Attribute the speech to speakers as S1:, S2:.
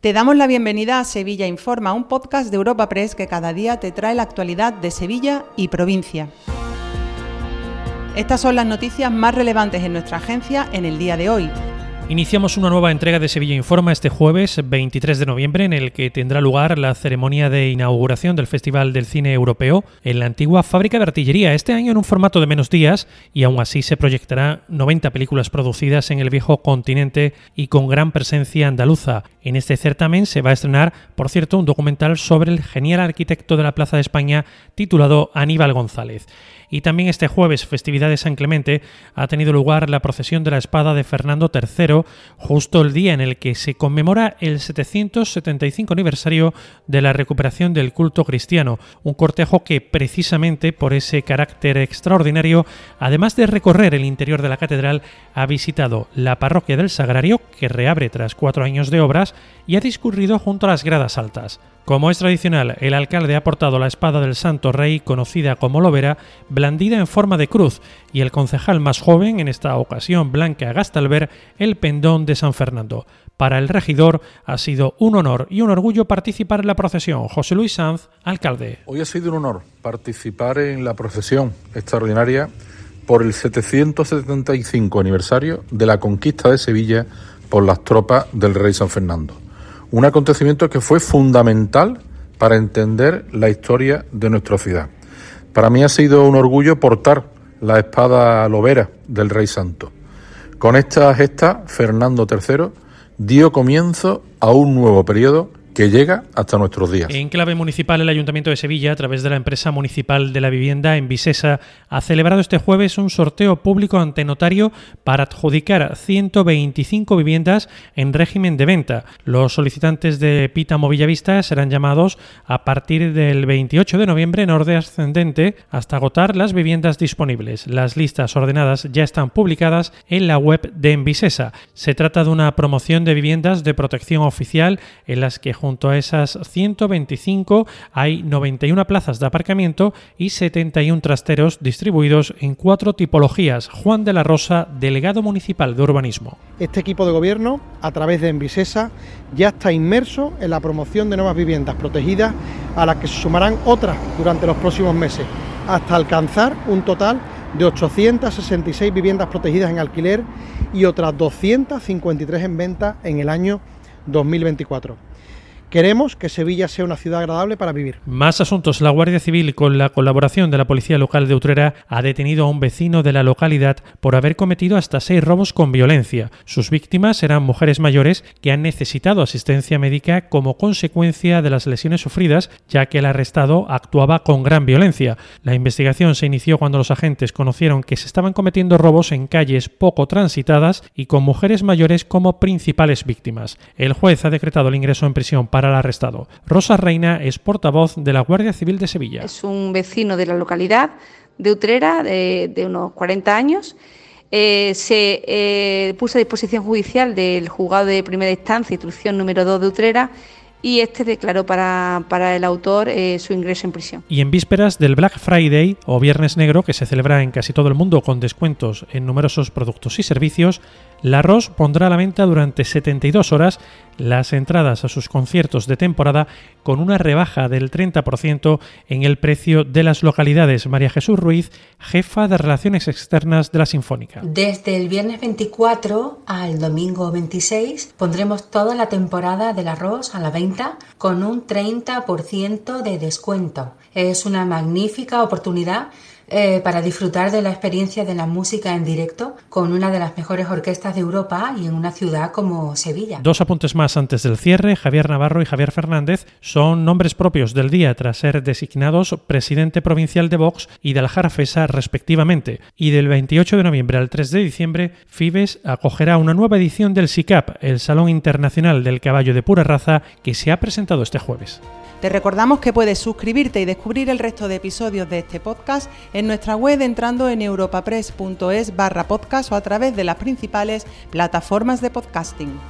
S1: Te damos la bienvenida a Sevilla Informa, un podcast de Europa Press que cada día te trae la actualidad de Sevilla y provincia. Estas son las noticias más relevantes en nuestra agencia en el día de hoy.
S2: Iniciamos una nueva entrega de Sevilla Informa este jueves 23 de noviembre en el que tendrá lugar la ceremonia de inauguración del Festival del Cine Europeo en la antigua fábrica de artillería, este año en un formato de menos días y aún así se proyectará 90 películas producidas en el viejo continente y con gran presencia andaluza. En este certamen se va a estrenar, por cierto, un documental sobre el genial arquitecto de la Plaza de España titulado Aníbal González. Y también este jueves, festividad de San Clemente, ha tenido lugar la procesión de la espada de Fernando III, justo el día en el que se conmemora el 775 aniversario de la recuperación del culto cristiano, un cortejo que precisamente por ese carácter extraordinario, además de recorrer el interior de la catedral, ha visitado la parroquia del Sagrario, que reabre tras cuatro años de obras, y ha discurrido junto a las gradas altas. Como es tradicional, el alcalde ha portado la espada del Santo Rey, conocida como lobera, blandida en forma de cruz, y el concejal más joven, en esta ocasión Blanca Gastalver, el pendón de San Fernando. Para el regidor ha sido un honor y un orgullo participar en la procesión. José Luis Sanz, alcalde.
S3: Hoy ha sido un honor participar en la procesión extraordinaria por el 775 aniversario de la conquista de Sevilla por las tropas del rey San Fernando un acontecimiento que fue fundamental para entender la historia de nuestra ciudad. Para mí ha sido un orgullo portar la espada lobera del Rey Santo. Con esta gesta, Fernando III dio comienzo a un nuevo periodo que llega hasta nuestros días.
S2: En clave municipal, el Ayuntamiento de Sevilla, a través de la empresa municipal de la vivienda en Visesa, ha celebrado este jueves un sorteo público ante notario para adjudicar 125 viviendas en régimen de venta. Los solicitantes de Pítamo Villavista serán llamados a partir del 28 de noviembre en orden ascendente hasta agotar las viviendas disponibles. Las listas ordenadas ya están publicadas en la web de Envisesa. Se trata de una promoción de viviendas de protección oficial en las que junto a esas 125 hay 91 plazas de aparcamiento y 71 trasteros distribuidos en cuatro tipologías. Juan de la Rosa, delegado municipal de urbanismo.
S4: Este equipo de gobierno, a través de Envisesa, ya está inmerso en la promoción de nuevas viviendas protegidas a las que se sumarán otras durante los próximos meses, hasta alcanzar un total de 866 viviendas protegidas en alquiler y otras 253 en venta en el año 2024. Queremos que Sevilla sea una ciudad agradable para vivir.
S2: Más asuntos. La Guardia Civil, con la colaboración de la Policía Local de Utrera, ha detenido a un vecino de la localidad por haber cometido hasta seis robos con violencia. Sus víctimas eran mujeres mayores que han necesitado asistencia médica como consecuencia de las lesiones sufridas, ya que el arrestado actuaba con gran violencia. La investigación se inició cuando los agentes conocieron que se estaban cometiendo robos en calles poco transitadas y con mujeres mayores como principales víctimas. El juez ha decretado el ingreso en prisión para para el arrestado. Rosa Reina es portavoz de la Guardia Civil de Sevilla.
S5: Es un vecino de la localidad de Utrera de, unos 40 años. Eh, se eh, puso a disposición judicial del juzgado de primera instancia, instrucción número 2 de Utrera, y este declaró para, para el autor eh, su ingreso en prisión.
S2: Y en vísperas del Black Friday o Viernes Negro, que se celebra en casi todo el mundo con descuentos en numerosos productos y servicios, la ROS pondrá a la venta durante 72 horas las entradas a sus conciertos de temporada con una rebaja del 30% en el precio de las localidades. María Jesús Ruiz, jefa de Relaciones Externas de la Sinfónica.
S6: Desde el viernes 24 al domingo 26 pondremos toda la temporada del arroz a la venta con un 30% de descuento. Es una magnífica oportunidad eh, para disfrutar de la experiencia de la música en directo con una de las mejores orquestas de Europa y en una ciudad como Sevilla.
S2: Dos apuntes más antes del cierre. Javier Navarro y Javier Fernández son nombres propios del día tras ser designados presidente provincial de Vox y de Aljarafesa respectivamente. Y del 28 de noviembre al 3 de diciembre, Fibes acogerá una nueva edición del SICAP, el Salón Internacional del Caballo de Pura Raza, que se ha presentado este jueves.
S1: Te recordamos que puedes suscribirte y descubrir el resto de episodios de este podcast en nuestra web entrando en europapress.es barra podcast o a través de las principales plataformas de podcasting.